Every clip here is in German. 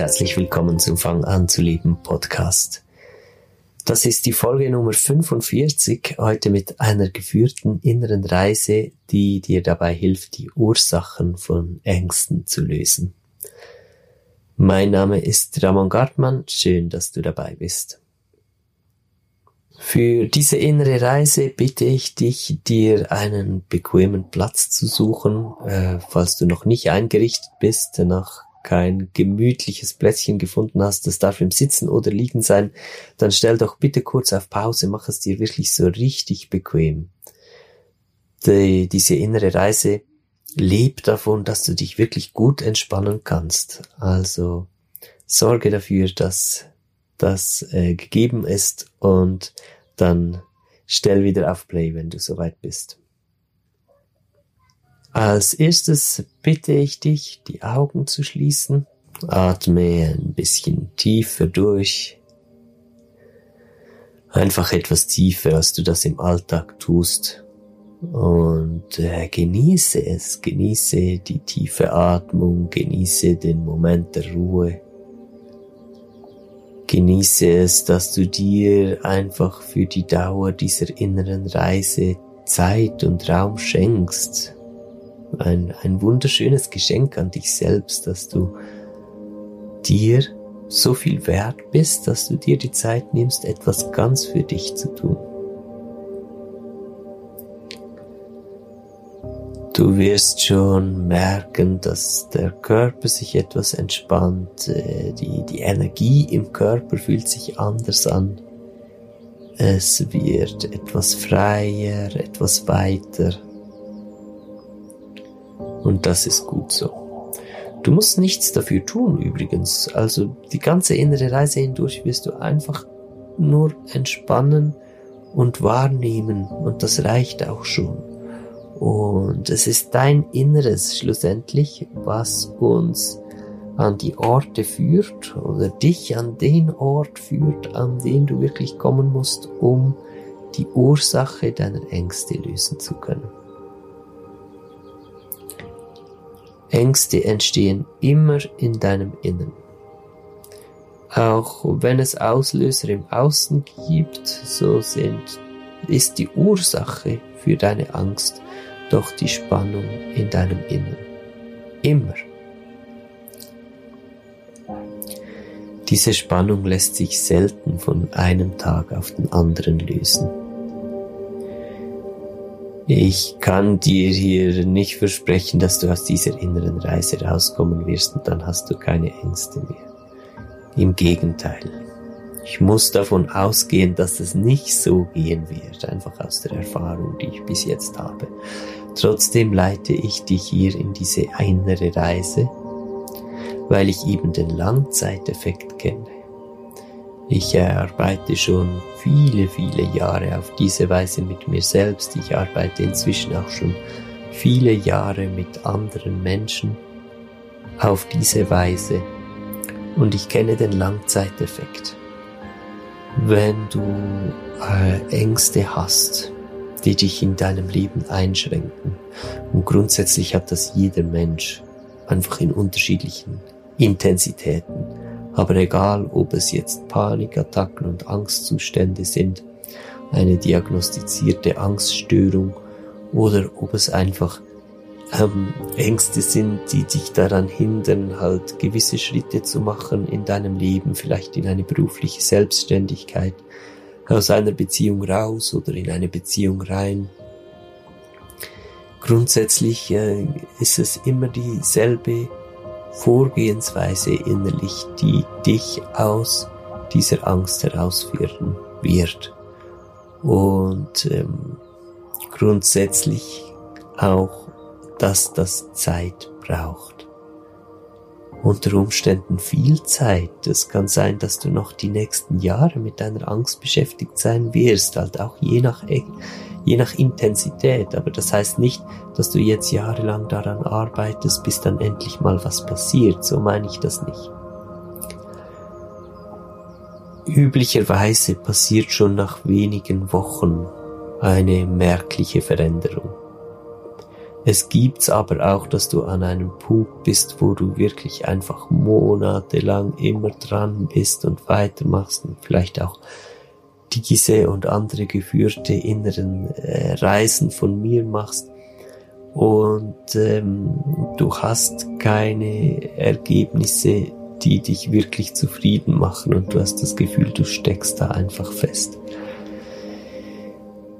Herzlich willkommen zum Fang an zu leben Podcast. Das ist die Folge Nummer 45, heute mit einer geführten inneren Reise, die dir dabei hilft, die Ursachen von Ängsten zu lösen. Mein Name ist Ramon Gartmann, schön, dass du dabei bist. Für diese innere Reise bitte ich dich, dir einen bequemen Platz zu suchen, äh, falls du noch nicht eingerichtet bist, nach kein gemütliches Plätzchen gefunden hast, das darf im Sitzen oder Liegen sein, dann stell doch bitte kurz auf Pause, mach es dir wirklich so richtig bequem. Die, diese innere Reise lebt davon, dass du dich wirklich gut entspannen kannst. Also sorge dafür, dass das äh, gegeben ist und dann stell wieder auf Play, wenn du soweit bist. Als erstes bitte ich dich, die Augen zu schließen. Atme ein bisschen tiefer durch. Einfach etwas tiefer, als du das im Alltag tust. Und äh, genieße es, genieße die tiefe Atmung, genieße den Moment der Ruhe. Genieße es, dass du dir einfach für die Dauer dieser inneren Reise Zeit und Raum schenkst ein, ein wunderschönes Geschenk an dich selbst, dass du dir so viel wert bist, dass du dir die Zeit nimmst, etwas ganz für dich zu tun. Du wirst schon merken, dass der Körper sich etwas entspannt, äh, die, die Energie im Körper fühlt sich anders an. Es wird etwas freier, etwas weiter. Und das ist gut so. Du musst nichts dafür tun übrigens. Also die ganze innere Reise hindurch wirst du einfach nur entspannen und wahrnehmen und das reicht auch schon. Und es ist dein Inneres schlussendlich, was uns an die Orte führt oder dich an den Ort führt, an den du wirklich kommen musst, um die Ursache deiner Ängste lösen zu können. Ängste entstehen immer in deinem Innern. Auch wenn es Auslöser im Außen gibt, so sind, ist die Ursache für deine Angst doch die Spannung in deinem Innern. Immer. Diese Spannung lässt sich selten von einem Tag auf den anderen lösen. Ich kann dir hier nicht versprechen, dass du aus dieser inneren Reise rauskommen wirst und dann hast du keine Ängste mehr. Im Gegenteil. Ich muss davon ausgehen, dass es nicht so gehen wird, einfach aus der Erfahrung, die ich bis jetzt habe. Trotzdem leite ich dich hier in diese innere Reise, weil ich eben den Langzeiteffekt kenne. Ich arbeite schon viele, viele Jahre auf diese Weise mit mir selbst. Ich arbeite inzwischen auch schon viele Jahre mit anderen Menschen auf diese Weise. Und ich kenne den Langzeiteffekt. Wenn du äh, Ängste hast, die dich in deinem Leben einschränken, und grundsätzlich hat das jeder Mensch, einfach in unterschiedlichen Intensitäten, aber egal, ob es jetzt Panikattacken und Angstzustände sind, eine diagnostizierte Angststörung oder ob es einfach ähm, Ängste sind, die dich daran hindern, halt gewisse Schritte zu machen in deinem Leben, vielleicht in eine berufliche Selbstständigkeit, aus einer Beziehung raus oder in eine Beziehung rein. Grundsätzlich äh, ist es immer dieselbe Vorgehensweise innerlich, die dich aus dieser Angst herausführen wird. Und ähm, grundsätzlich auch, dass das Zeit braucht. Unter Umständen viel Zeit. Es kann sein, dass du noch die nächsten Jahre mit deiner Angst beschäftigt sein wirst, halt auch je nach, je nach Intensität. Aber das heißt nicht, dass du jetzt jahrelang daran arbeitest, bis dann endlich mal was passiert. So meine ich das nicht. Üblicherweise passiert schon nach wenigen Wochen eine merkliche Veränderung. Es gibt's aber auch, dass du an einem Punkt bist, wo du wirklich einfach monatelang immer dran bist und weitermachst und vielleicht auch diese und andere geführte inneren äh, Reisen von mir machst und ähm, du hast keine Ergebnisse, die dich wirklich zufrieden machen und du hast das Gefühl, du steckst da einfach fest.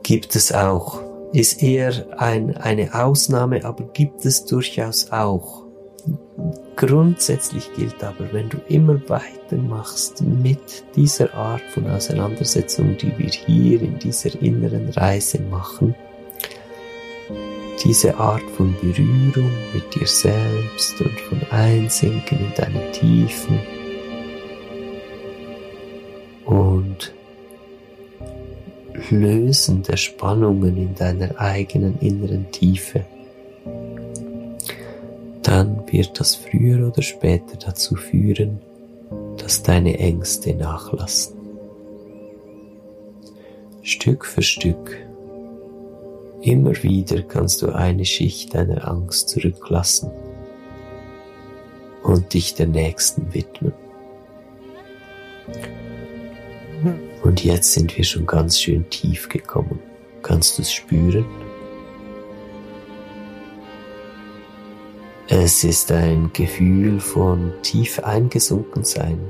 Gibt es auch. Ist eher ein, eine Ausnahme, aber gibt es durchaus auch. Grundsätzlich gilt aber, wenn du immer weitermachst mit dieser Art von Auseinandersetzung, die wir hier in dieser inneren Reise machen, diese Art von Berührung mit dir selbst und von Einsinken in deine Tiefen und Lösen der Spannungen in deiner eigenen inneren Tiefe, dann wird das früher oder später dazu führen, dass deine Ängste nachlassen. Stück für Stück Immer wieder kannst du eine Schicht deiner Angst zurücklassen und dich der nächsten widmen. Und jetzt sind wir schon ganz schön tief gekommen. Kannst du es spüren? Es ist ein Gefühl von tief eingesunken sein,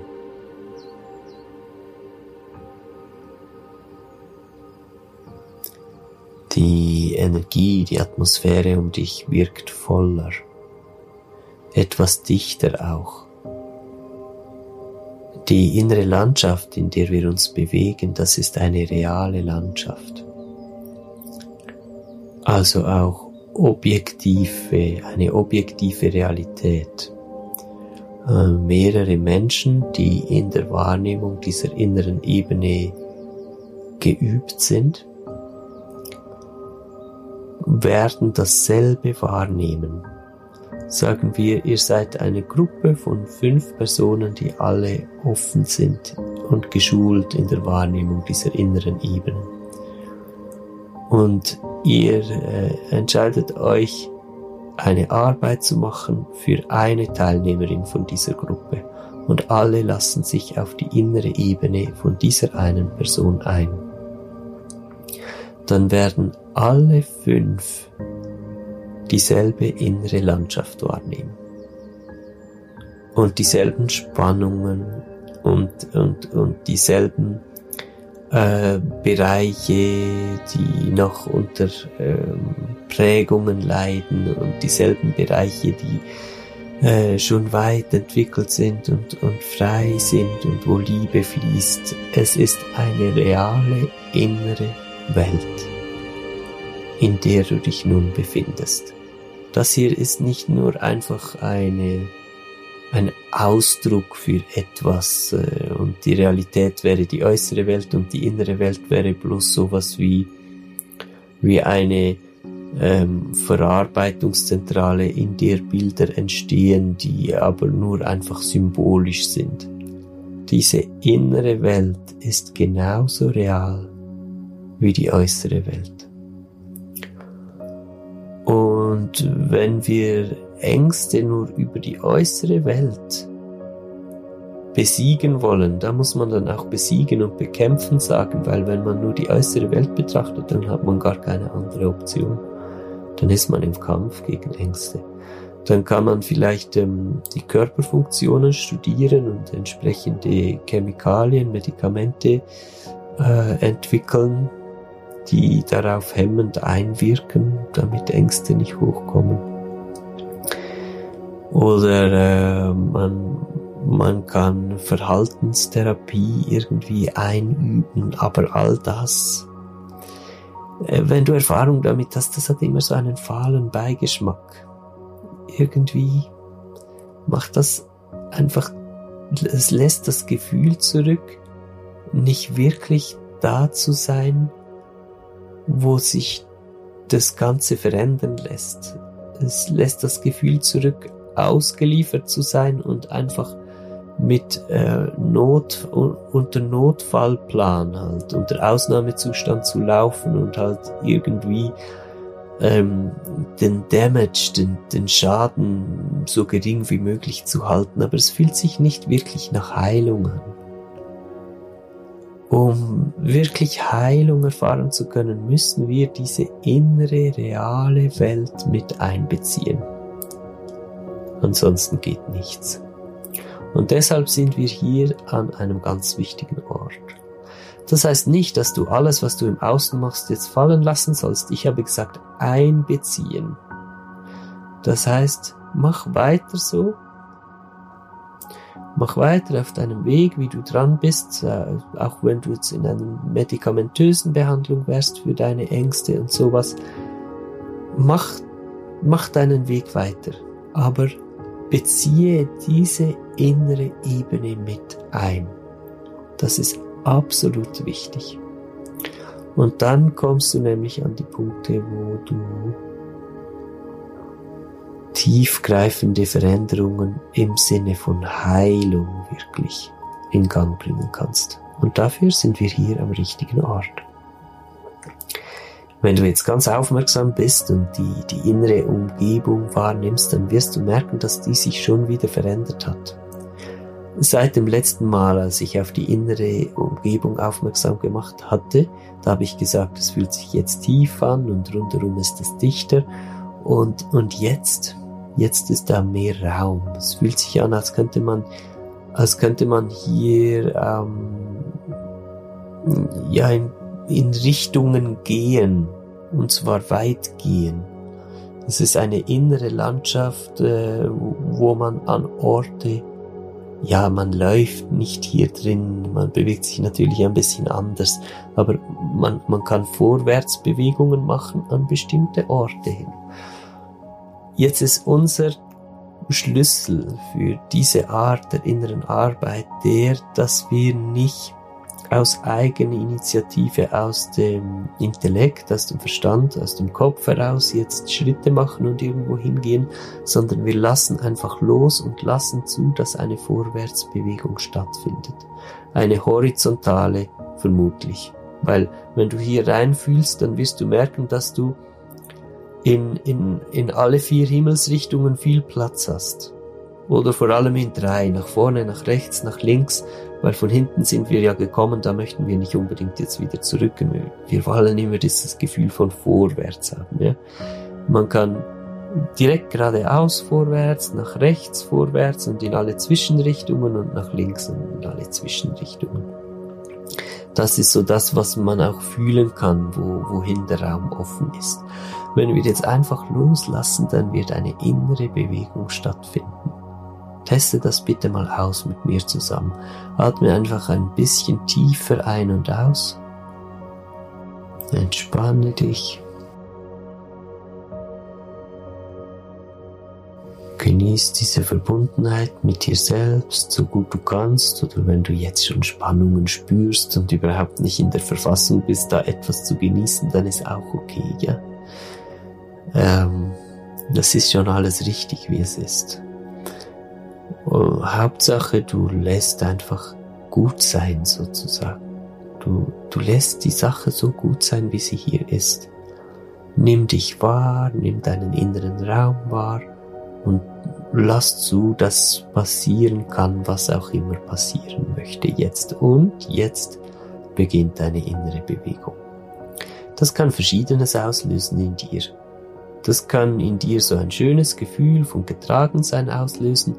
Die Energie, die Atmosphäre um dich wirkt voller, etwas dichter auch. Die innere Landschaft, in der wir uns bewegen, das ist eine reale Landschaft. Also auch objektive, eine objektive Realität. Äh, mehrere Menschen, die in der Wahrnehmung dieser inneren Ebene geübt sind, werden dasselbe wahrnehmen. Sagen wir, ihr seid eine Gruppe von fünf Personen, die alle offen sind und geschult in der Wahrnehmung dieser inneren Ebene. Und ihr äh, entscheidet euch, eine Arbeit zu machen für eine Teilnehmerin von dieser Gruppe. Und alle lassen sich auf die innere Ebene von dieser einen Person ein. Dann werden alle fünf dieselbe innere Landschaft wahrnehmen und dieselben Spannungen und, und, und dieselben äh, Bereiche, die noch unter ähm, Prägungen leiden und dieselben Bereiche, die äh, schon weit entwickelt sind und, und frei sind und wo Liebe fließt. Es ist eine reale innere Welt in der du dich nun befindest. Das hier ist nicht nur einfach eine, ein Ausdruck für etwas äh, und die Realität wäre die äußere Welt und die innere Welt wäre bloß sowas wie, wie eine ähm, Verarbeitungszentrale, in der Bilder entstehen, die aber nur einfach symbolisch sind. Diese innere Welt ist genauso real wie die äußere Welt. Und wenn wir Ängste nur über die äußere Welt besiegen wollen, da muss man dann auch besiegen und bekämpfen sagen, weil wenn man nur die äußere Welt betrachtet, dann hat man gar keine andere Option. Dann ist man im Kampf gegen Ängste. Dann kann man vielleicht ähm, die Körperfunktionen studieren und entsprechende Chemikalien, Medikamente äh, entwickeln, die darauf hemmend einwirken, damit Ängste nicht hochkommen. Oder äh, man, man kann Verhaltenstherapie irgendwie einüben, aber all das, äh, wenn du Erfahrung damit hast, das hat immer so einen fahlen Beigeschmack. Irgendwie macht das einfach, es lässt das Gefühl zurück, nicht wirklich da zu sein, wo sich das Ganze verändern lässt. Es lässt das Gefühl zurück, ausgeliefert zu sein und einfach mit äh, Not unter Notfallplan halt unter Ausnahmezustand zu laufen und halt irgendwie ähm, den Damage, den, den Schaden so gering wie möglich zu halten, aber es fühlt sich nicht wirklich nach Heilung an. Um wirklich Heilung erfahren zu können, müssen wir diese innere, reale Welt mit einbeziehen. Ansonsten geht nichts. Und deshalb sind wir hier an einem ganz wichtigen Ort. Das heißt nicht, dass du alles, was du im Außen machst, jetzt fallen lassen sollst. Ich habe gesagt, einbeziehen. Das heißt, mach weiter so, Mach weiter auf deinem Weg, wie du dran bist, äh, auch wenn du jetzt in einer medikamentösen Behandlung wärst für deine Ängste und sowas. Mach, mach deinen Weg weiter, aber beziehe diese innere Ebene mit ein. Das ist absolut wichtig. Und dann kommst du nämlich an die Punkte, wo du tiefgreifende Veränderungen im Sinne von Heilung wirklich in Gang bringen kannst. Und dafür sind wir hier am richtigen Ort. Wenn du jetzt ganz aufmerksam bist und die, die innere Umgebung wahrnimmst, dann wirst du merken, dass die sich schon wieder verändert hat. Seit dem letzten Mal, als ich auf die innere Umgebung aufmerksam gemacht hatte, da habe ich gesagt, es fühlt sich jetzt tief an und rundherum ist es dichter. Und, und jetzt Jetzt ist da mehr Raum. Es fühlt sich an, als könnte man, als könnte man hier ähm, ja in, in Richtungen gehen und zwar weit gehen. Es ist eine innere Landschaft, äh, wo man an Orte, ja, man läuft nicht hier drin, man bewegt sich natürlich ein bisschen anders, aber man, man kann Vorwärtsbewegungen machen an bestimmte Orte hin. Jetzt ist unser Schlüssel für diese Art der inneren Arbeit der, dass wir nicht aus eigener Initiative, aus dem Intellekt, aus dem Verstand, aus dem Kopf heraus jetzt Schritte machen und irgendwo hingehen, sondern wir lassen einfach los und lassen zu, dass eine Vorwärtsbewegung stattfindet. Eine horizontale vermutlich. Weil wenn du hier reinfühlst, dann wirst du merken, dass du in, in, in alle vier Himmelsrichtungen viel Platz hast. Oder vor allem in drei, nach vorne, nach rechts, nach links, weil von hinten sind wir ja gekommen, da möchten wir nicht unbedingt jetzt wieder zurück. Wir wollen immer dieses Gefühl von vorwärts haben. Ja? Man kann direkt geradeaus vorwärts, nach rechts vorwärts und in alle Zwischenrichtungen und nach links und in alle Zwischenrichtungen. Das ist so das, was man auch fühlen kann, wo, wohin der Raum offen ist. Wenn wir jetzt einfach loslassen, dann wird eine innere Bewegung stattfinden. Teste das bitte mal aus mit mir zusammen. Atme einfach ein bisschen tiefer ein und aus. Entspanne dich. Genieß diese Verbundenheit mit dir selbst, so gut du kannst, oder wenn du jetzt schon Spannungen spürst und überhaupt nicht in der Verfassung bist, da etwas zu genießen, dann ist auch okay, ja? Ähm, das ist schon alles richtig, wie es ist. Und Hauptsache, du lässt einfach gut sein, sozusagen. Du, du lässt die Sache so gut sein, wie sie hier ist. Nimm dich wahr, nimm deinen inneren Raum wahr und lass zu, dass passieren kann, was auch immer passieren möchte jetzt. Und jetzt beginnt deine innere Bewegung. Das kann Verschiedenes auslösen in dir. Das kann in dir so ein schönes Gefühl von Getragensein auslösen.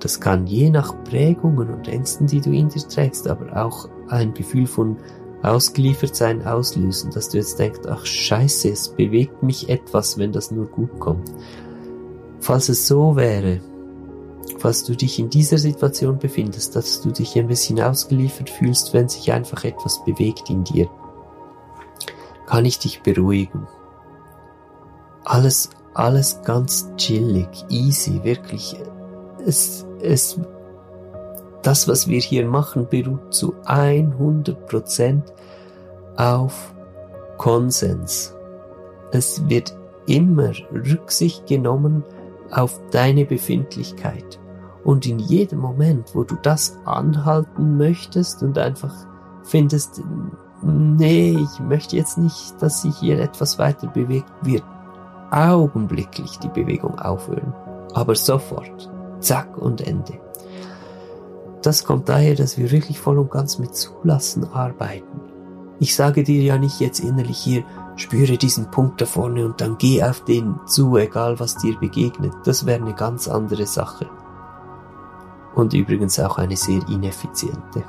Das kann je nach Prägungen und Ängsten, die du in dir trägst, aber auch ein Gefühl von Ausgeliefertsein auslösen, dass du jetzt denkst, ach scheiße, es bewegt mich etwas, wenn das nur gut kommt. Falls es so wäre, falls du dich in dieser Situation befindest, dass du dich ein bisschen ausgeliefert fühlst, wenn sich einfach etwas bewegt in dir, kann ich dich beruhigen. Alles, alles ganz chillig, easy, wirklich. Es, es, das, was wir hier machen, beruht zu 100% auf Konsens. Es wird immer Rücksicht genommen auf deine Befindlichkeit. Und in jedem Moment, wo du das anhalten möchtest und einfach findest, nee, ich möchte jetzt nicht, dass sich hier etwas weiter bewegt, wird augenblicklich die Bewegung aufhören. Aber sofort. Zack und Ende. Das kommt daher, dass wir wirklich voll und ganz mit Zulassen arbeiten. Ich sage dir ja nicht jetzt innerlich hier, spüre diesen Punkt da vorne und dann geh auf den zu, egal was dir begegnet. Das wäre eine ganz andere Sache. Und übrigens auch eine sehr ineffiziente.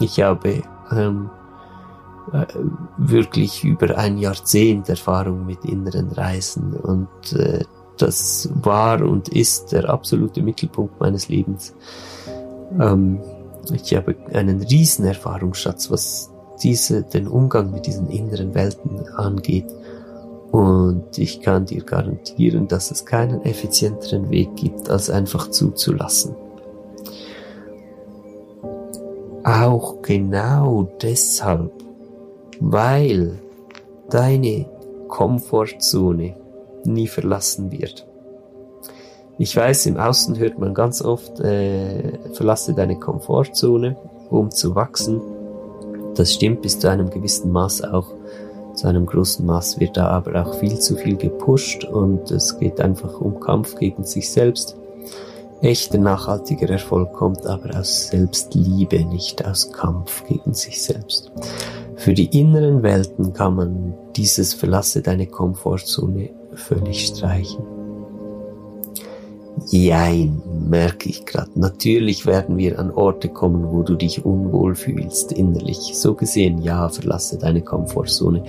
Ich habe ähm, äh, wirklich über ein Jahrzehnt Erfahrung mit inneren Reisen und äh, das war und ist der absolute Mittelpunkt meines Lebens. Ähm, ich habe einen riesen Erfahrungsschatz, was diese, den Umgang mit diesen inneren Welten angeht. Und ich kann dir garantieren, dass es keinen effizienteren Weg gibt, als einfach zuzulassen. Auch genau deshalb, weil deine Komfortzone nie verlassen wird. Ich weiß, im Außen hört man ganz oft, äh, verlasse deine Komfortzone, um zu wachsen. Das stimmt bis zu einem gewissen Maß auch. Zu einem großen Maß wird da aber auch viel zu viel gepusht und es geht einfach um Kampf gegen sich selbst. Echter nachhaltiger Erfolg kommt aber aus Selbstliebe, nicht aus Kampf gegen sich selbst. Für die inneren Welten kann man dieses Verlasse deine Komfortzone völlig streichen. Jein, merke ich gerade. Natürlich werden wir an Orte kommen, wo du dich unwohl fühlst, innerlich. So gesehen, ja, verlasse deine Komfortzone.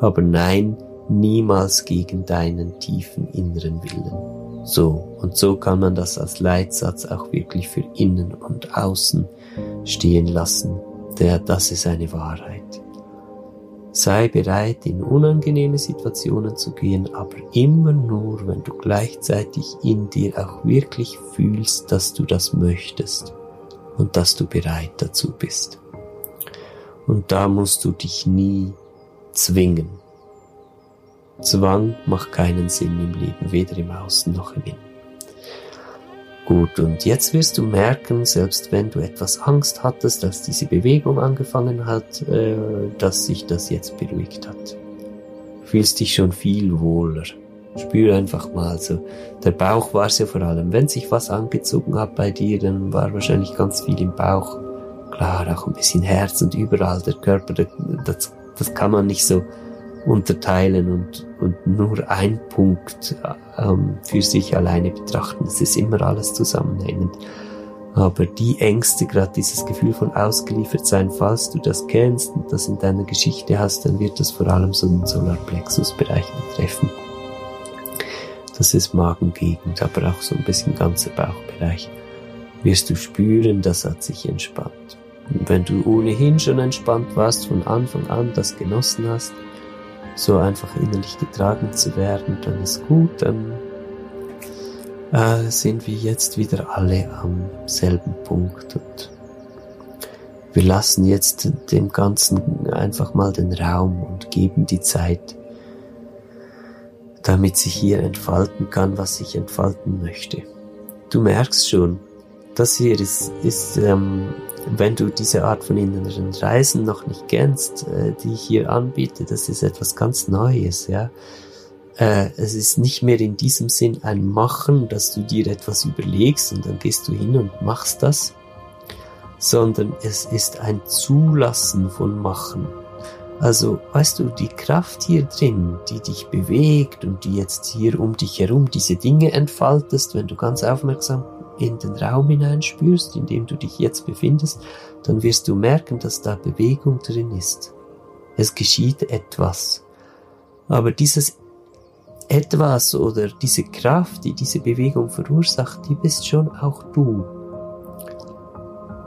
Aber nein, niemals gegen deinen tiefen inneren Willen. So, und so kann man das als Leitsatz auch wirklich für innen und außen stehen lassen. Der, das ist eine Wahrheit. Sei bereit, in unangenehme Situationen zu gehen, aber immer nur, wenn du gleichzeitig in dir auch wirklich fühlst, dass du das möchtest und dass du bereit dazu bist. Und da musst du dich nie zwingen. Zwang macht keinen Sinn im Leben, weder im Außen noch im Innen. Gut, und jetzt wirst du merken, selbst wenn du etwas Angst hattest, als diese Bewegung angefangen hat, äh, dass sich das jetzt beruhigt hat. Du fühlst dich schon viel wohler. Spür einfach mal so. Der Bauch war es ja vor allem. Wenn sich was angezogen hat bei dir, dann war wahrscheinlich ganz viel im Bauch. Klar, auch ein bisschen Herz und überall der Körper, das, das kann man nicht so unterteilen und, und nur ein Punkt ähm, für sich alleine betrachten. Es ist immer alles zusammenhängend. Aber die Ängste, gerade dieses Gefühl von ausgeliefert sein, falls du das kennst und das in deiner Geschichte hast, dann wird das vor allem so den Solarplexus-Bereich betreffen. Das ist Magengegend, aber auch so ein bisschen ganzer Bauchbereich. Wirst du spüren, das hat sich entspannt. Und wenn du ohnehin schon entspannt warst, von Anfang an das genossen hast, so einfach innerlich getragen zu werden, dann ist gut, dann äh, sind wir jetzt wieder alle am selben Punkt und wir lassen jetzt dem Ganzen einfach mal den Raum und geben die Zeit, damit sich hier entfalten kann, was sich entfalten möchte. Du merkst schon, das hier ist, ist ähm, wenn du diese Art von inneren Reisen noch nicht kennst, äh, die ich hier anbiete, das ist etwas ganz Neues, ja. Äh, es ist nicht mehr in diesem Sinn ein Machen, dass du dir etwas überlegst und dann gehst du hin und machst das, sondern es ist ein Zulassen von Machen. Also, weißt du, die Kraft hier drin, die dich bewegt und die jetzt hier um dich herum diese Dinge entfaltest, wenn du ganz aufmerksam in den Raum hineinspürst, in dem du dich jetzt befindest, dann wirst du merken, dass da Bewegung drin ist. Es geschieht etwas. Aber dieses etwas oder diese Kraft, die diese Bewegung verursacht, die bist schon auch du.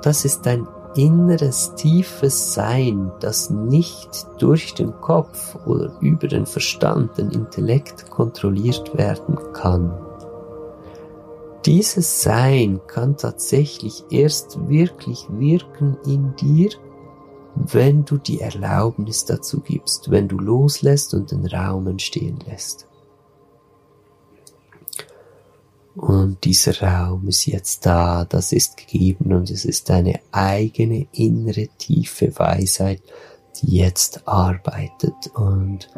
Das ist dein inneres, tiefes Sein, das nicht durch den Kopf oder über den Verstand, den Intellekt kontrolliert werden kann. Dieses Sein kann tatsächlich erst wirklich wirken in dir, wenn du die Erlaubnis dazu gibst, wenn du loslässt und den Raum entstehen lässt. Und dieser Raum ist jetzt da, das ist gegeben und es ist deine eigene innere tiefe Weisheit, die jetzt arbeitet. Und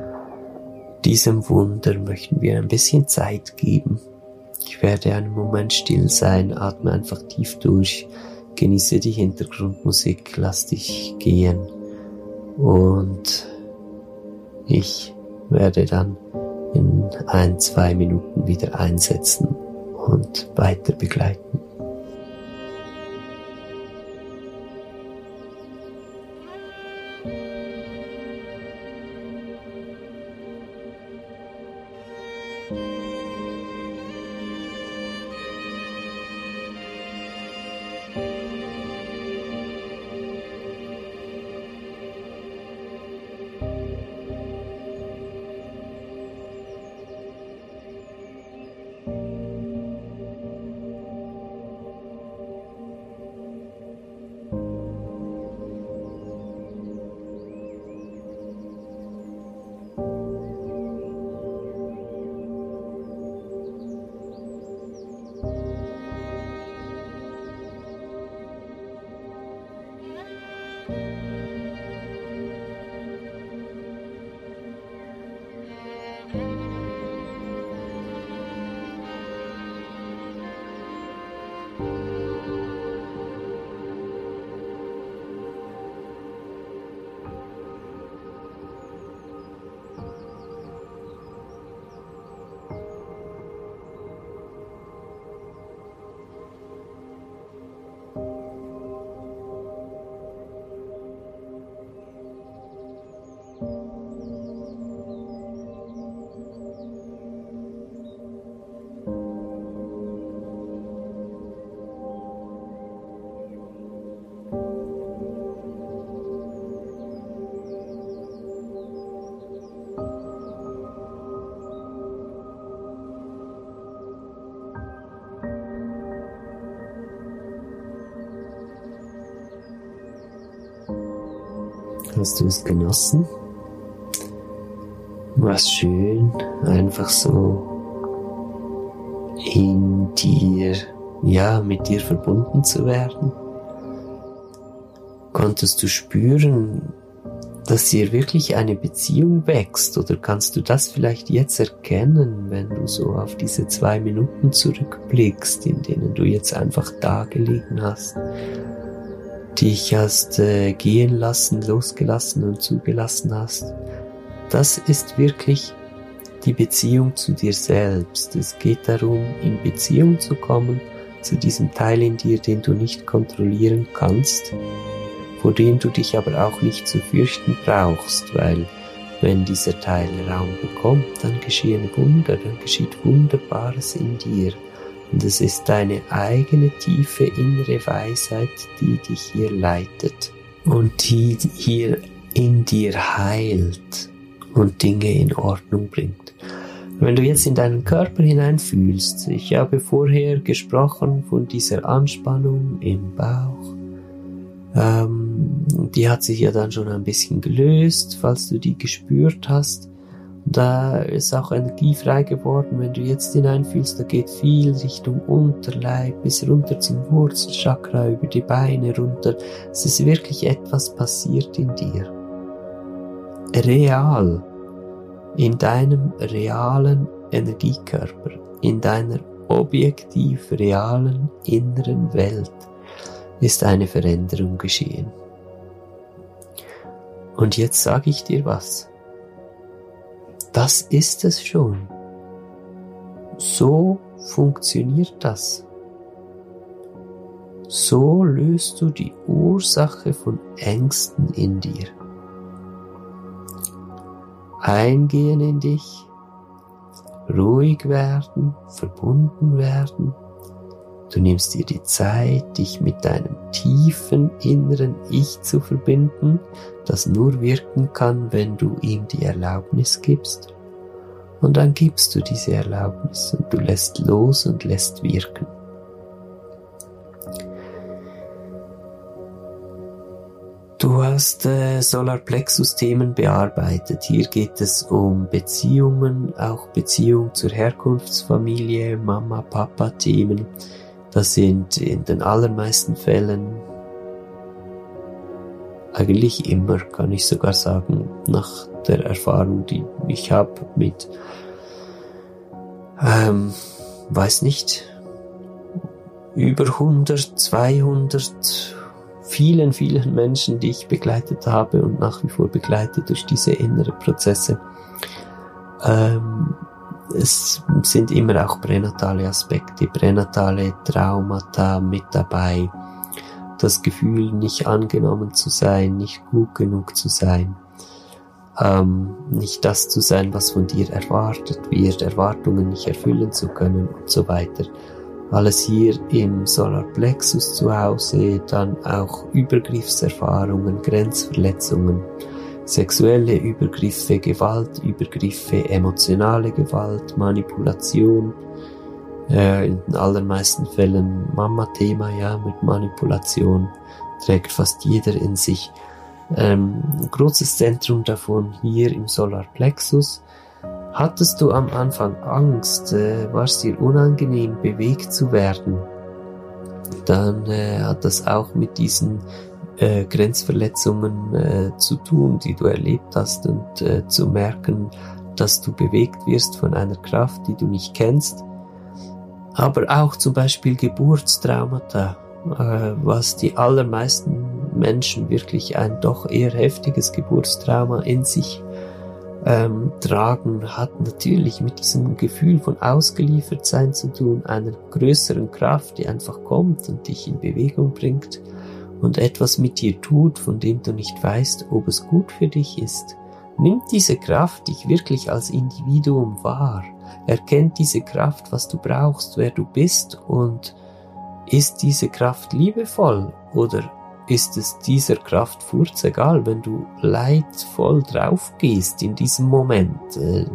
diesem Wunder möchten wir ein bisschen Zeit geben. Ich werde einen Moment still sein, atme einfach tief durch, genieße die Hintergrundmusik, lass dich gehen und ich werde dann in ein, zwei Minuten wieder einsetzen und weiter begleiten. Hast du es genossen? War es schön, einfach so in dir, ja, mit dir verbunden zu werden? Konntest du spüren, dass hier wirklich eine Beziehung wächst? Oder kannst du das vielleicht jetzt erkennen, wenn du so auf diese zwei Minuten zurückblickst, in denen du jetzt einfach da gelegen hast? Dich hast äh, gehen lassen, losgelassen und zugelassen hast. Das ist wirklich die Beziehung zu dir selbst. Es geht darum, in Beziehung zu kommen zu diesem Teil in dir, den du nicht kontrollieren kannst, vor dem du dich aber auch nicht zu fürchten brauchst, weil wenn dieser Teil Raum bekommt, dann geschehen Wunder, dann geschieht Wunderbares in dir. Und es ist deine eigene tiefe innere Weisheit, die dich hier leitet und die hier in dir heilt und Dinge in Ordnung bringt. Wenn du jetzt in deinen Körper hineinfühlst, ich habe vorher gesprochen von dieser Anspannung im Bauch, ähm, die hat sich ja dann schon ein bisschen gelöst, falls du die gespürt hast. Da ist auch Energie frei geworden, wenn du jetzt hineinfühlst, da geht viel Richtung Unterleib bis runter zum Wurzelchakra, über die Beine runter. Es ist wirklich etwas passiert in dir. Real. In deinem realen Energiekörper, in deiner objektiv realen inneren Welt ist eine Veränderung geschehen. Und jetzt sage ich dir was. Das ist es schon. So funktioniert das. So löst du die Ursache von Ängsten in dir. Eingehen in dich, ruhig werden, verbunden werden. Du nimmst dir die Zeit, dich mit deinem tiefen inneren Ich zu verbinden, das nur wirken kann, wenn du ihm die Erlaubnis gibst. Und dann gibst du diese Erlaubnis und du lässt los und lässt wirken. Du hast äh, Solarplexus-Themen bearbeitet. Hier geht es um Beziehungen, auch Beziehung zur Herkunftsfamilie, Mama, Papa-Themen. Das sind in den allermeisten Fällen eigentlich immer, kann ich sogar sagen, nach der Erfahrung, die ich habe mit, ähm, weiß nicht, über 100, 200, vielen, vielen Menschen, die ich begleitet habe und nach wie vor begleite durch diese innere Prozesse. Ähm, es sind immer auch pränatale Aspekte, pränatale Traumata mit dabei. Das Gefühl, nicht angenommen zu sein, nicht gut genug zu sein. Ähm, nicht das zu sein, was von dir erwartet wird, Erwartungen nicht erfüllen zu können und so weiter. Alles hier im Solarplexus zu Hause, dann auch Übergriffserfahrungen, Grenzverletzungen, sexuelle Übergriffe, Gewaltübergriffe, emotionale Gewalt, Manipulation, äh, in den allermeisten Fällen Mama-Thema, ja, mit Manipulation trägt fast jeder in sich. Ähm, großes Zentrum davon hier im Solarplexus. Hattest du am Anfang Angst, äh, war es dir unangenehm, bewegt zu werden, dann äh, hat das auch mit diesen äh, Grenzverletzungen äh, zu tun, die du erlebt hast und äh, zu merken, dass du bewegt wirst von einer Kraft, die du nicht kennst. Aber auch zum Beispiel Geburtstraumata, äh, was die allermeisten Menschen wirklich ein doch eher heftiges Geburtstrauma in sich ähm, tragen, hat natürlich mit diesem Gefühl von ausgeliefert sein zu tun, einer größeren Kraft, die einfach kommt und dich in Bewegung bringt und etwas mit dir tut, von dem du nicht weißt, ob es gut für dich ist. Nimmt diese Kraft dich wirklich als Individuum wahr, erkennt diese Kraft, was du brauchst, wer du bist und ist diese Kraft liebevoll oder ist es dieser Kraft egal, wenn du leidvoll drauf gehst in diesem Moment. Äh,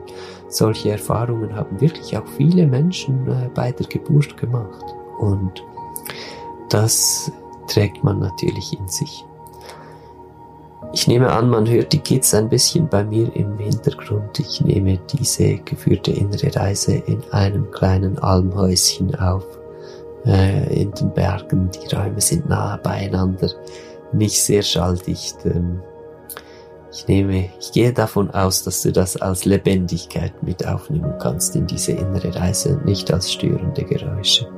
solche Erfahrungen haben wirklich auch viele Menschen äh, bei der Geburt gemacht. Und das trägt man natürlich in sich. Ich nehme an, man hört die Kids ein bisschen bei mir im Hintergrund. Ich nehme diese geführte innere Reise in einem kleinen Almhäuschen auf äh, in den Bergen. Die Räume sind nah beieinander, nicht sehr schalldicht. Ähm, ich nehme, ich gehe davon aus, dass du das als Lebendigkeit mit aufnehmen kannst in diese innere Reise und nicht als störende Geräusche.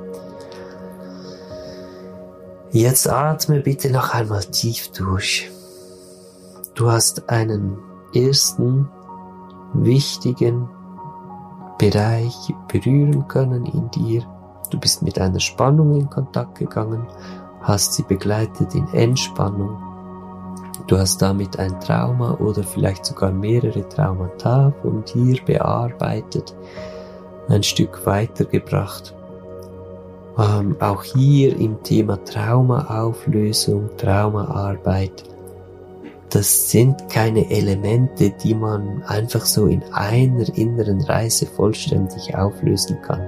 Jetzt atme bitte noch einmal tief durch. Du hast einen ersten wichtigen Bereich berühren können in dir, Du bist mit einer Spannung in Kontakt gegangen, hast sie begleitet in Entspannung. Du hast damit ein Trauma oder vielleicht sogar mehrere Traumata von dir bearbeitet, ein Stück weitergebracht. Ähm, auch hier im Thema Traumaauflösung, Traumaarbeit, das sind keine Elemente, die man einfach so in einer inneren Reise vollständig auflösen kann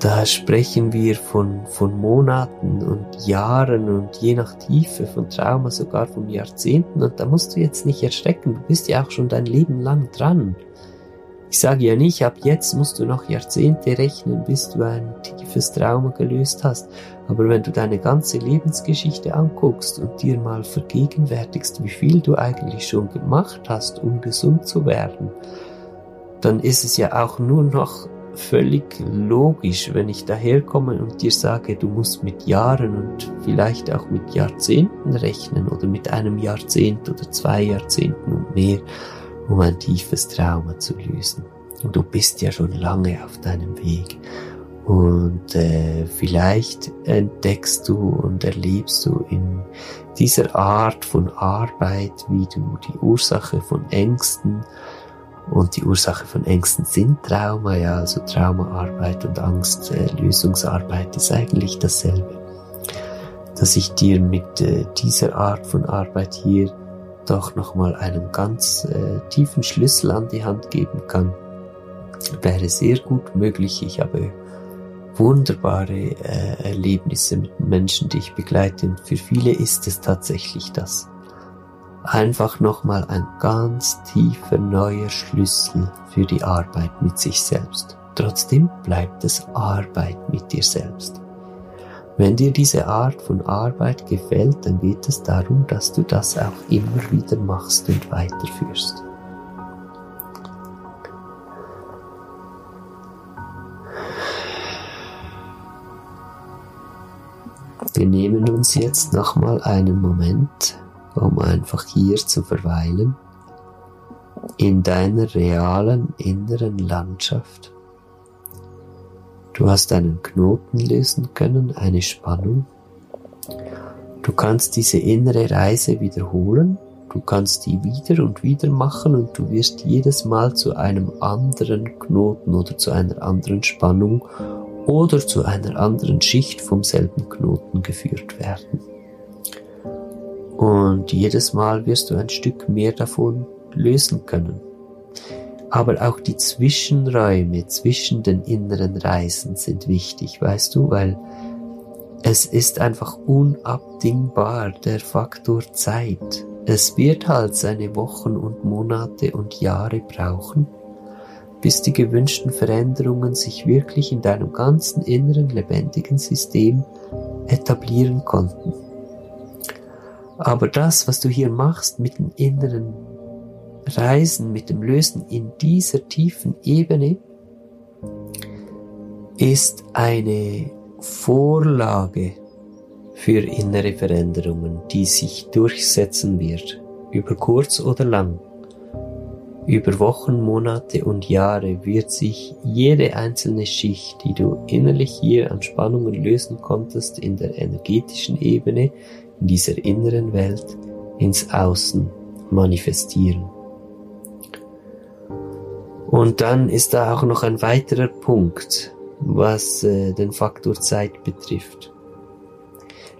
da sprechen wir von, von Monaten und Jahren und je nach Tiefe von Trauma sogar von Jahrzehnten und da musst du jetzt nicht erschrecken, du bist ja auch schon dein Leben lang dran. Ich sage ja nicht, ab jetzt musst du noch Jahrzehnte rechnen, bis du ein tiefes Trauma gelöst hast, aber wenn du deine ganze Lebensgeschichte anguckst und dir mal vergegenwärtigst, wie viel du eigentlich schon gemacht hast, um gesund zu werden, dann ist es ja auch nur noch völlig logisch, wenn ich daherkomme und dir sage, du musst mit Jahren und vielleicht auch mit Jahrzehnten rechnen oder mit einem Jahrzehnt oder zwei Jahrzehnten und mehr, um ein tiefes Trauma zu lösen. Und du bist ja schon lange auf deinem Weg. Und äh, vielleicht entdeckst du und erlebst du in dieser Art von Arbeit, wie du die Ursache von Ängsten Und die Ursache von Ängsten sind Trauma, ja, also Traumaarbeit und Angstlösungsarbeit äh, ist eigentlich dasselbe. Dass ich dir mit äh, dieser Art von Arbeit hier doch nochmal einen ganz äh, tiefen Schlüssel an die Hand geben kann, wäre sehr gut möglich. Ich habe wunderbare äh, Erlebnisse mit Menschen, die ich begleite und für viele ist es tatsächlich das einfach nochmal ein ganz tiefer neuer Schlüssel für die Arbeit mit sich selbst. Trotzdem bleibt es Arbeit mit dir selbst. Wenn dir diese Art von Arbeit gefällt, dann geht es darum, dass du das auch immer wieder machst und weiterführst. Wir nehmen uns jetzt nochmal einen Moment um einfach hier zu verweilen, in deiner realen inneren Landschaft. Du hast einen Knoten lösen können, eine Spannung. Du kannst diese innere Reise wiederholen, du kannst die wieder und wieder machen und du wirst jedes Mal zu einem anderen Knoten oder zu einer anderen Spannung oder zu einer anderen Schicht vom selben Knoten geführt werden. Und jedes Mal wirst du ein Stück mehr davon lösen können. Aber auch die Zwischenräume zwischen den inneren Reisen sind wichtig, weißt du, weil es ist einfach unabdingbar der Faktor Zeit. Es wird halt seine Wochen und Monate und Jahre brauchen, bis die gewünschten Veränderungen sich wirklich in deinem ganzen inneren lebendigen System etablieren konnten. Aber das, was du hier machst mit dem inneren Reisen, mit dem Lösen in dieser tiefen Ebene, ist eine Vorlage für innere Veränderungen, die sich durchsetzen wird, über kurz oder lang. Über Wochen, Monate und Jahre wird sich jede einzelne Schicht, die du innerlich hier an Spannungen lösen konntest, in der energetischen Ebene, in dieser inneren Welt ins Außen manifestieren. Und dann ist da auch noch ein weiterer Punkt, was äh, den Faktor Zeit betrifft.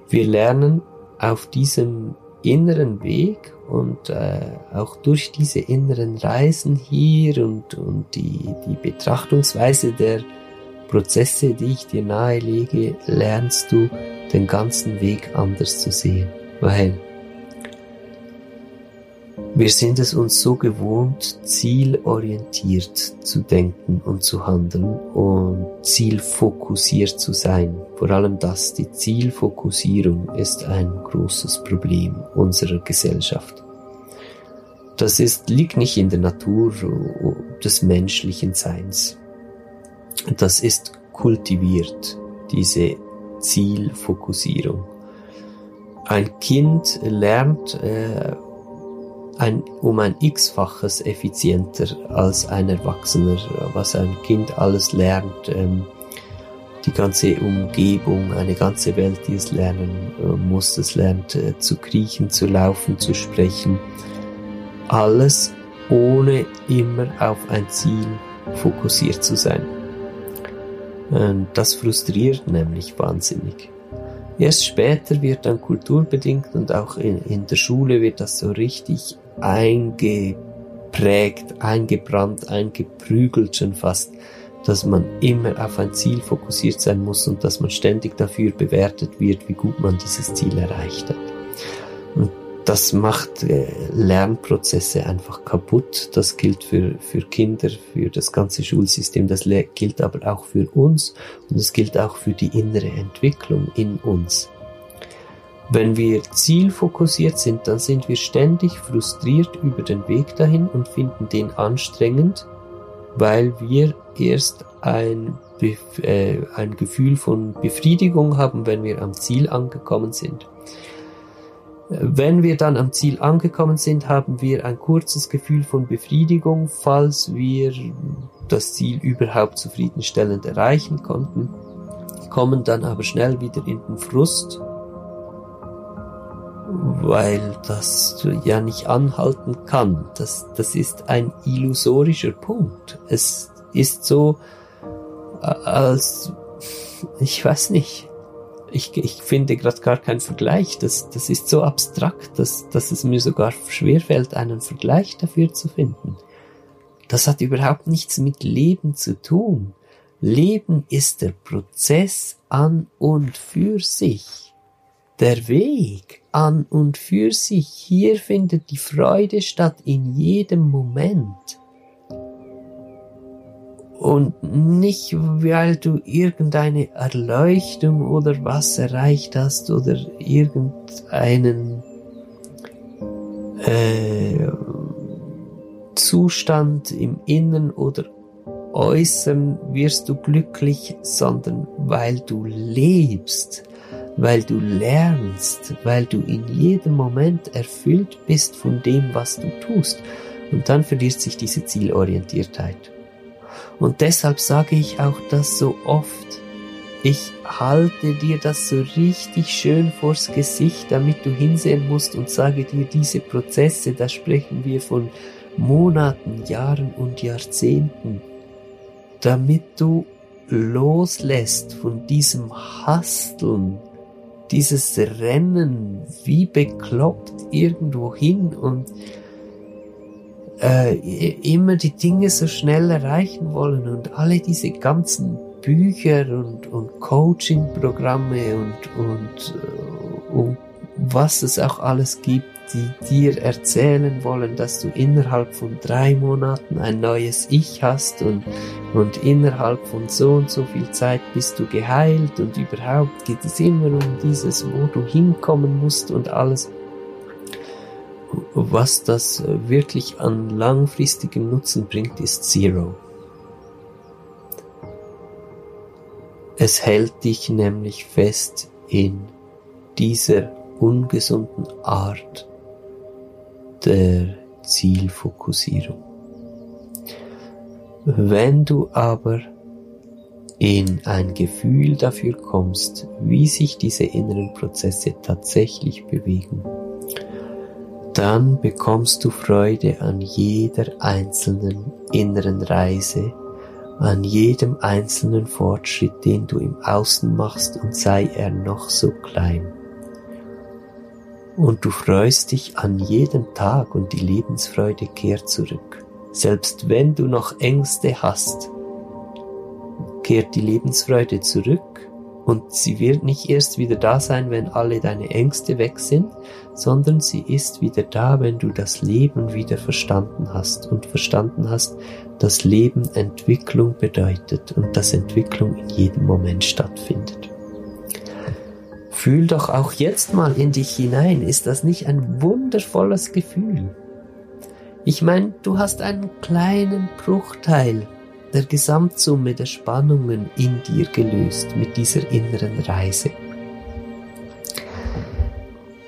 Wir lernen auf diesem inneren Weg und äh, auch durch diese inneren Reisen hier und, und die, die Betrachtungsweise der Prozesse, die ich dir nahelege, lernst du den ganzen Weg anders zu sehen, weil wir sind es uns so gewohnt, zielorientiert zu denken und zu handeln und zielfokussiert zu sein. Vor allem das, die Zielfokussierung ist ein großes Problem unserer Gesellschaft. Das ist, liegt nicht in der Natur des menschlichen Seins. Das ist kultiviert, diese Zielfokussierung. Ein Kind lernt äh, ein, um ein x-faches effizienter als ein Erwachsener, was ein Kind alles lernt, ähm, die ganze Umgebung, eine ganze Welt, die es lernen äh, muss. Es lernt äh, zu kriechen, zu laufen, zu sprechen. Alles ohne immer auf ein Ziel fokussiert zu sein. Und das frustriert nämlich wahnsinnig. Erst später wird dann kulturbedingt und auch in, in der Schule wird das so richtig eingeprägt, eingebrannt, eingeprügelt schon fast, dass man immer auf ein Ziel fokussiert sein muss und dass man ständig dafür bewertet wird, wie gut man dieses Ziel erreicht hat. Und das macht äh, Lernprozesse einfach kaputt. Das gilt für, für Kinder, für das ganze Schulsystem, das gilt aber auch für uns und es gilt auch für die innere Entwicklung in uns. Wenn wir zielfokussiert sind, dann sind wir ständig frustriert über den Weg dahin und finden den anstrengend, weil wir erst ein, äh, ein Gefühl von Befriedigung haben, wenn wir am Ziel angekommen sind. Wenn wir dann am Ziel angekommen sind, haben wir ein kurzes Gefühl von Befriedigung, falls wir das Ziel überhaupt zufriedenstellend erreichen konnten, kommen dann aber schnell wieder in den Frust weil das ja nicht anhalten kann. Das, das ist ein illusorischer Punkt. Es ist so, als, ich weiß nicht, ich, ich finde gerade gar keinen Vergleich. Das, das ist so abstrakt, dass, dass es mir sogar schwerfällt, einen Vergleich dafür zu finden. Das hat überhaupt nichts mit Leben zu tun. Leben ist der Prozess an und für sich. Der Weg an und für sich. Hier findet die Freude statt in jedem Moment. Und nicht, weil du irgendeine Erleuchtung oder was erreicht hast oder irgendeinen äh, Zustand im Innen oder Äußeren wirst du glücklich, sondern weil du lebst, weil du lernst, weil du in jedem Moment erfüllt bist von dem, was du tust. Und dann verliert sich diese Zielorientiertheit. Und deshalb sage ich auch das so oft. Ich halte dir das so richtig schön vors Gesicht, damit du hinsehen musst und sage dir diese Prozesse, da sprechen wir von Monaten, Jahren und Jahrzehnten, damit du loslässt von diesem Hasteln, dieses Rennen wie bekloppt irgendwo hin und äh, immer die Dinge so schnell erreichen wollen und alle diese ganzen Bücher und, und Coaching-Programme und, und, äh, und was es auch alles gibt, die dir erzählen wollen, dass du innerhalb von drei Monaten ein neues Ich hast und, und innerhalb von so und so viel Zeit bist du geheilt und überhaupt geht es immer um dieses, wo du hinkommen musst und alles was das wirklich an langfristigem Nutzen bringt, ist Zero. Es hält dich nämlich fest in dieser ungesunden Art der Zielfokussierung. Wenn du aber in ein Gefühl dafür kommst, wie sich diese inneren Prozesse tatsächlich bewegen, dann bekommst du Freude an jeder einzelnen inneren Reise, an jedem einzelnen Fortschritt, den du im Außen machst und sei er noch so klein. Und du freust dich an jedem Tag und die Lebensfreude kehrt zurück. Selbst wenn du noch Ängste hast, kehrt die Lebensfreude zurück und sie wird nicht erst wieder da sein, wenn alle deine Ängste weg sind, sondern sie ist wieder da, wenn du das Leben wieder verstanden hast und verstanden hast, dass Leben Entwicklung bedeutet und dass Entwicklung in jedem Moment stattfindet. Fühl doch auch jetzt mal in dich hinein, ist das nicht ein wundervolles Gefühl? Ich meine, du hast einen kleinen Bruchteil der Gesamtsumme der Spannungen in dir gelöst mit dieser inneren Reise.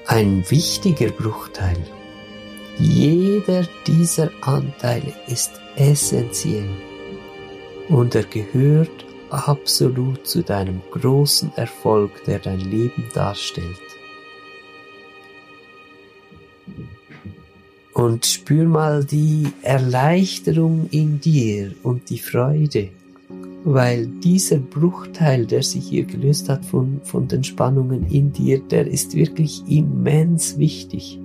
Ein wichtiger Bruchteil. Jeder dieser Anteile ist essentiell und er gehört absolut zu deinem großen Erfolg, der dein Leben darstellt. Und spür mal die Erleichterung in dir und die Freude, weil dieser Bruchteil, der sich hier gelöst hat von, von den Spannungen in dir, der ist wirklich immens wichtig.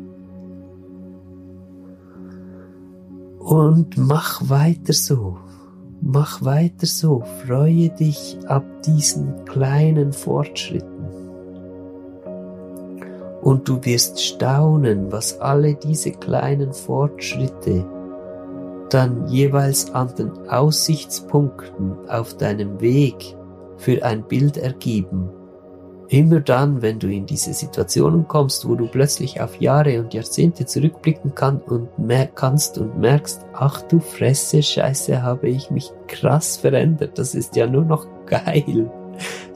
Und mach weiter so. Mach weiter so. Freue dich ab diesen kleinen Fortschritten und du wirst staunen, was alle diese kleinen Fortschritte dann jeweils an den Aussichtspunkten auf deinem Weg für ein Bild ergeben. Immer dann, wenn du in diese Situationen kommst, wo du plötzlich auf Jahre und Jahrzehnte zurückblicken kann und kannst und merkst, ach du Fresse, Scheiße, habe ich mich krass verändert, das ist ja nur noch geil.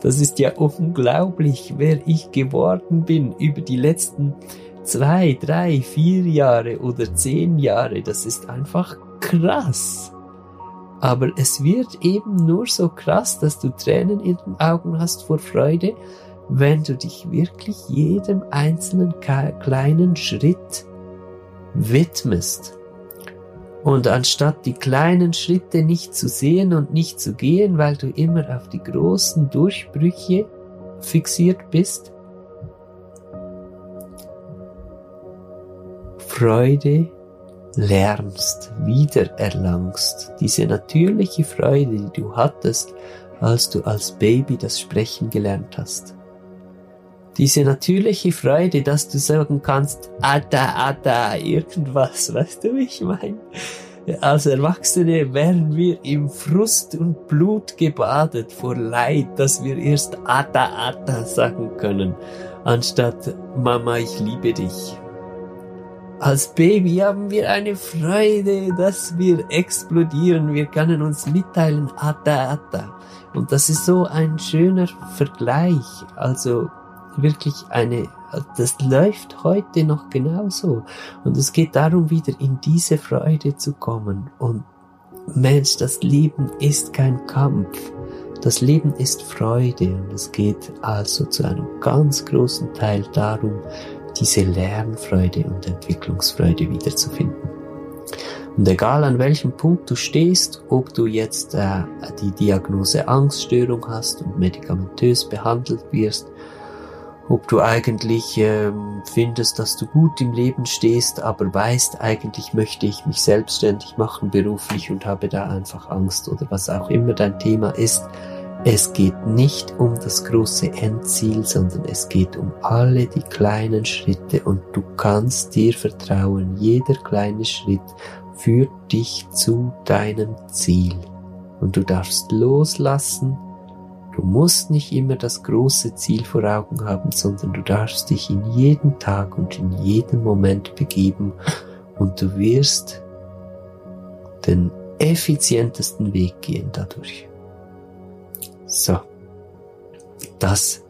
Das ist ja unglaublich, wer ich geworden bin über die letzten zwei, drei, vier Jahre oder zehn Jahre. Das ist einfach krass. Aber es wird eben nur so krass, dass du Tränen in den Augen hast vor Freude, wenn du dich wirklich jedem einzelnen kleinen Schritt widmest. Und anstatt die kleinen Schritte nicht zu sehen und nicht zu gehen, weil du immer auf die großen Durchbrüche fixiert bist, Freude lernst, wiedererlangst, diese natürliche Freude, die du hattest, als du als Baby das Sprechen gelernt hast. Diese natürliche Freude, dass du sagen kannst, Ada, Ada, irgendwas, weißt du, wie ich meine? Als Erwachsene wären wir im Frust und Blut gebadet vor Leid, dass wir erst Ada, Ada sagen können, anstatt Mama, ich liebe dich. Als Baby haben wir eine Freude, dass wir explodieren. Wir können uns mitteilen, Ada, Ada. Und das ist so ein schöner Vergleich. Also wirklich eine, das läuft heute noch genauso. Und es geht darum, wieder in diese Freude zu kommen. Und Mensch, das Leben ist kein Kampf. Das Leben ist Freude und es geht also zu einem ganz großen Teil darum, diese Lernfreude und Entwicklungsfreude wiederzufinden. Und egal an welchem Punkt du stehst, ob du jetzt äh, die Diagnose Angststörung hast und medikamentös behandelt wirst, ob du eigentlich ähm, findest, dass du gut im Leben stehst, aber weißt, eigentlich möchte ich mich selbstständig machen beruflich und habe da einfach Angst oder was auch immer dein Thema ist, es geht nicht um das große Endziel, sondern es geht um alle die kleinen Schritte und du kannst dir vertrauen, jeder kleine Schritt führt dich zu deinem Ziel. Und du darfst loslassen, du musst nicht immer das große Ziel vor Augen haben, sondern du darfst dich in jeden Tag und in jedem Moment begeben und du wirst den effizientesten Weg gehen dadurch. So. Das,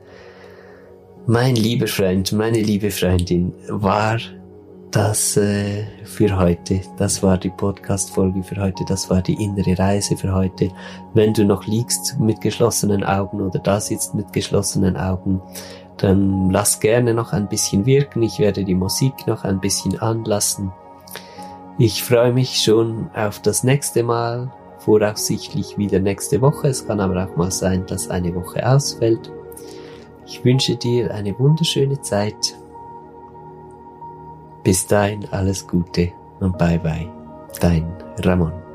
mein lieber Freund, meine liebe Freundin, war das äh, für heute. Das war die Podcast-Folge für heute. Das war die innere Reise für heute. Wenn du noch liegst mit geschlossenen Augen oder da sitzt mit geschlossenen Augen, dann lass gerne noch ein bisschen wirken. Ich werde die Musik noch ein bisschen anlassen. Ich freue mich schon auf das nächste Mal voraussichtlich wieder nächste Woche. Es kann aber auch mal sein, dass eine Woche ausfällt. Ich wünsche dir eine wunderschöne Zeit. Bis dahin alles Gute und bye bye. Dein Ramon.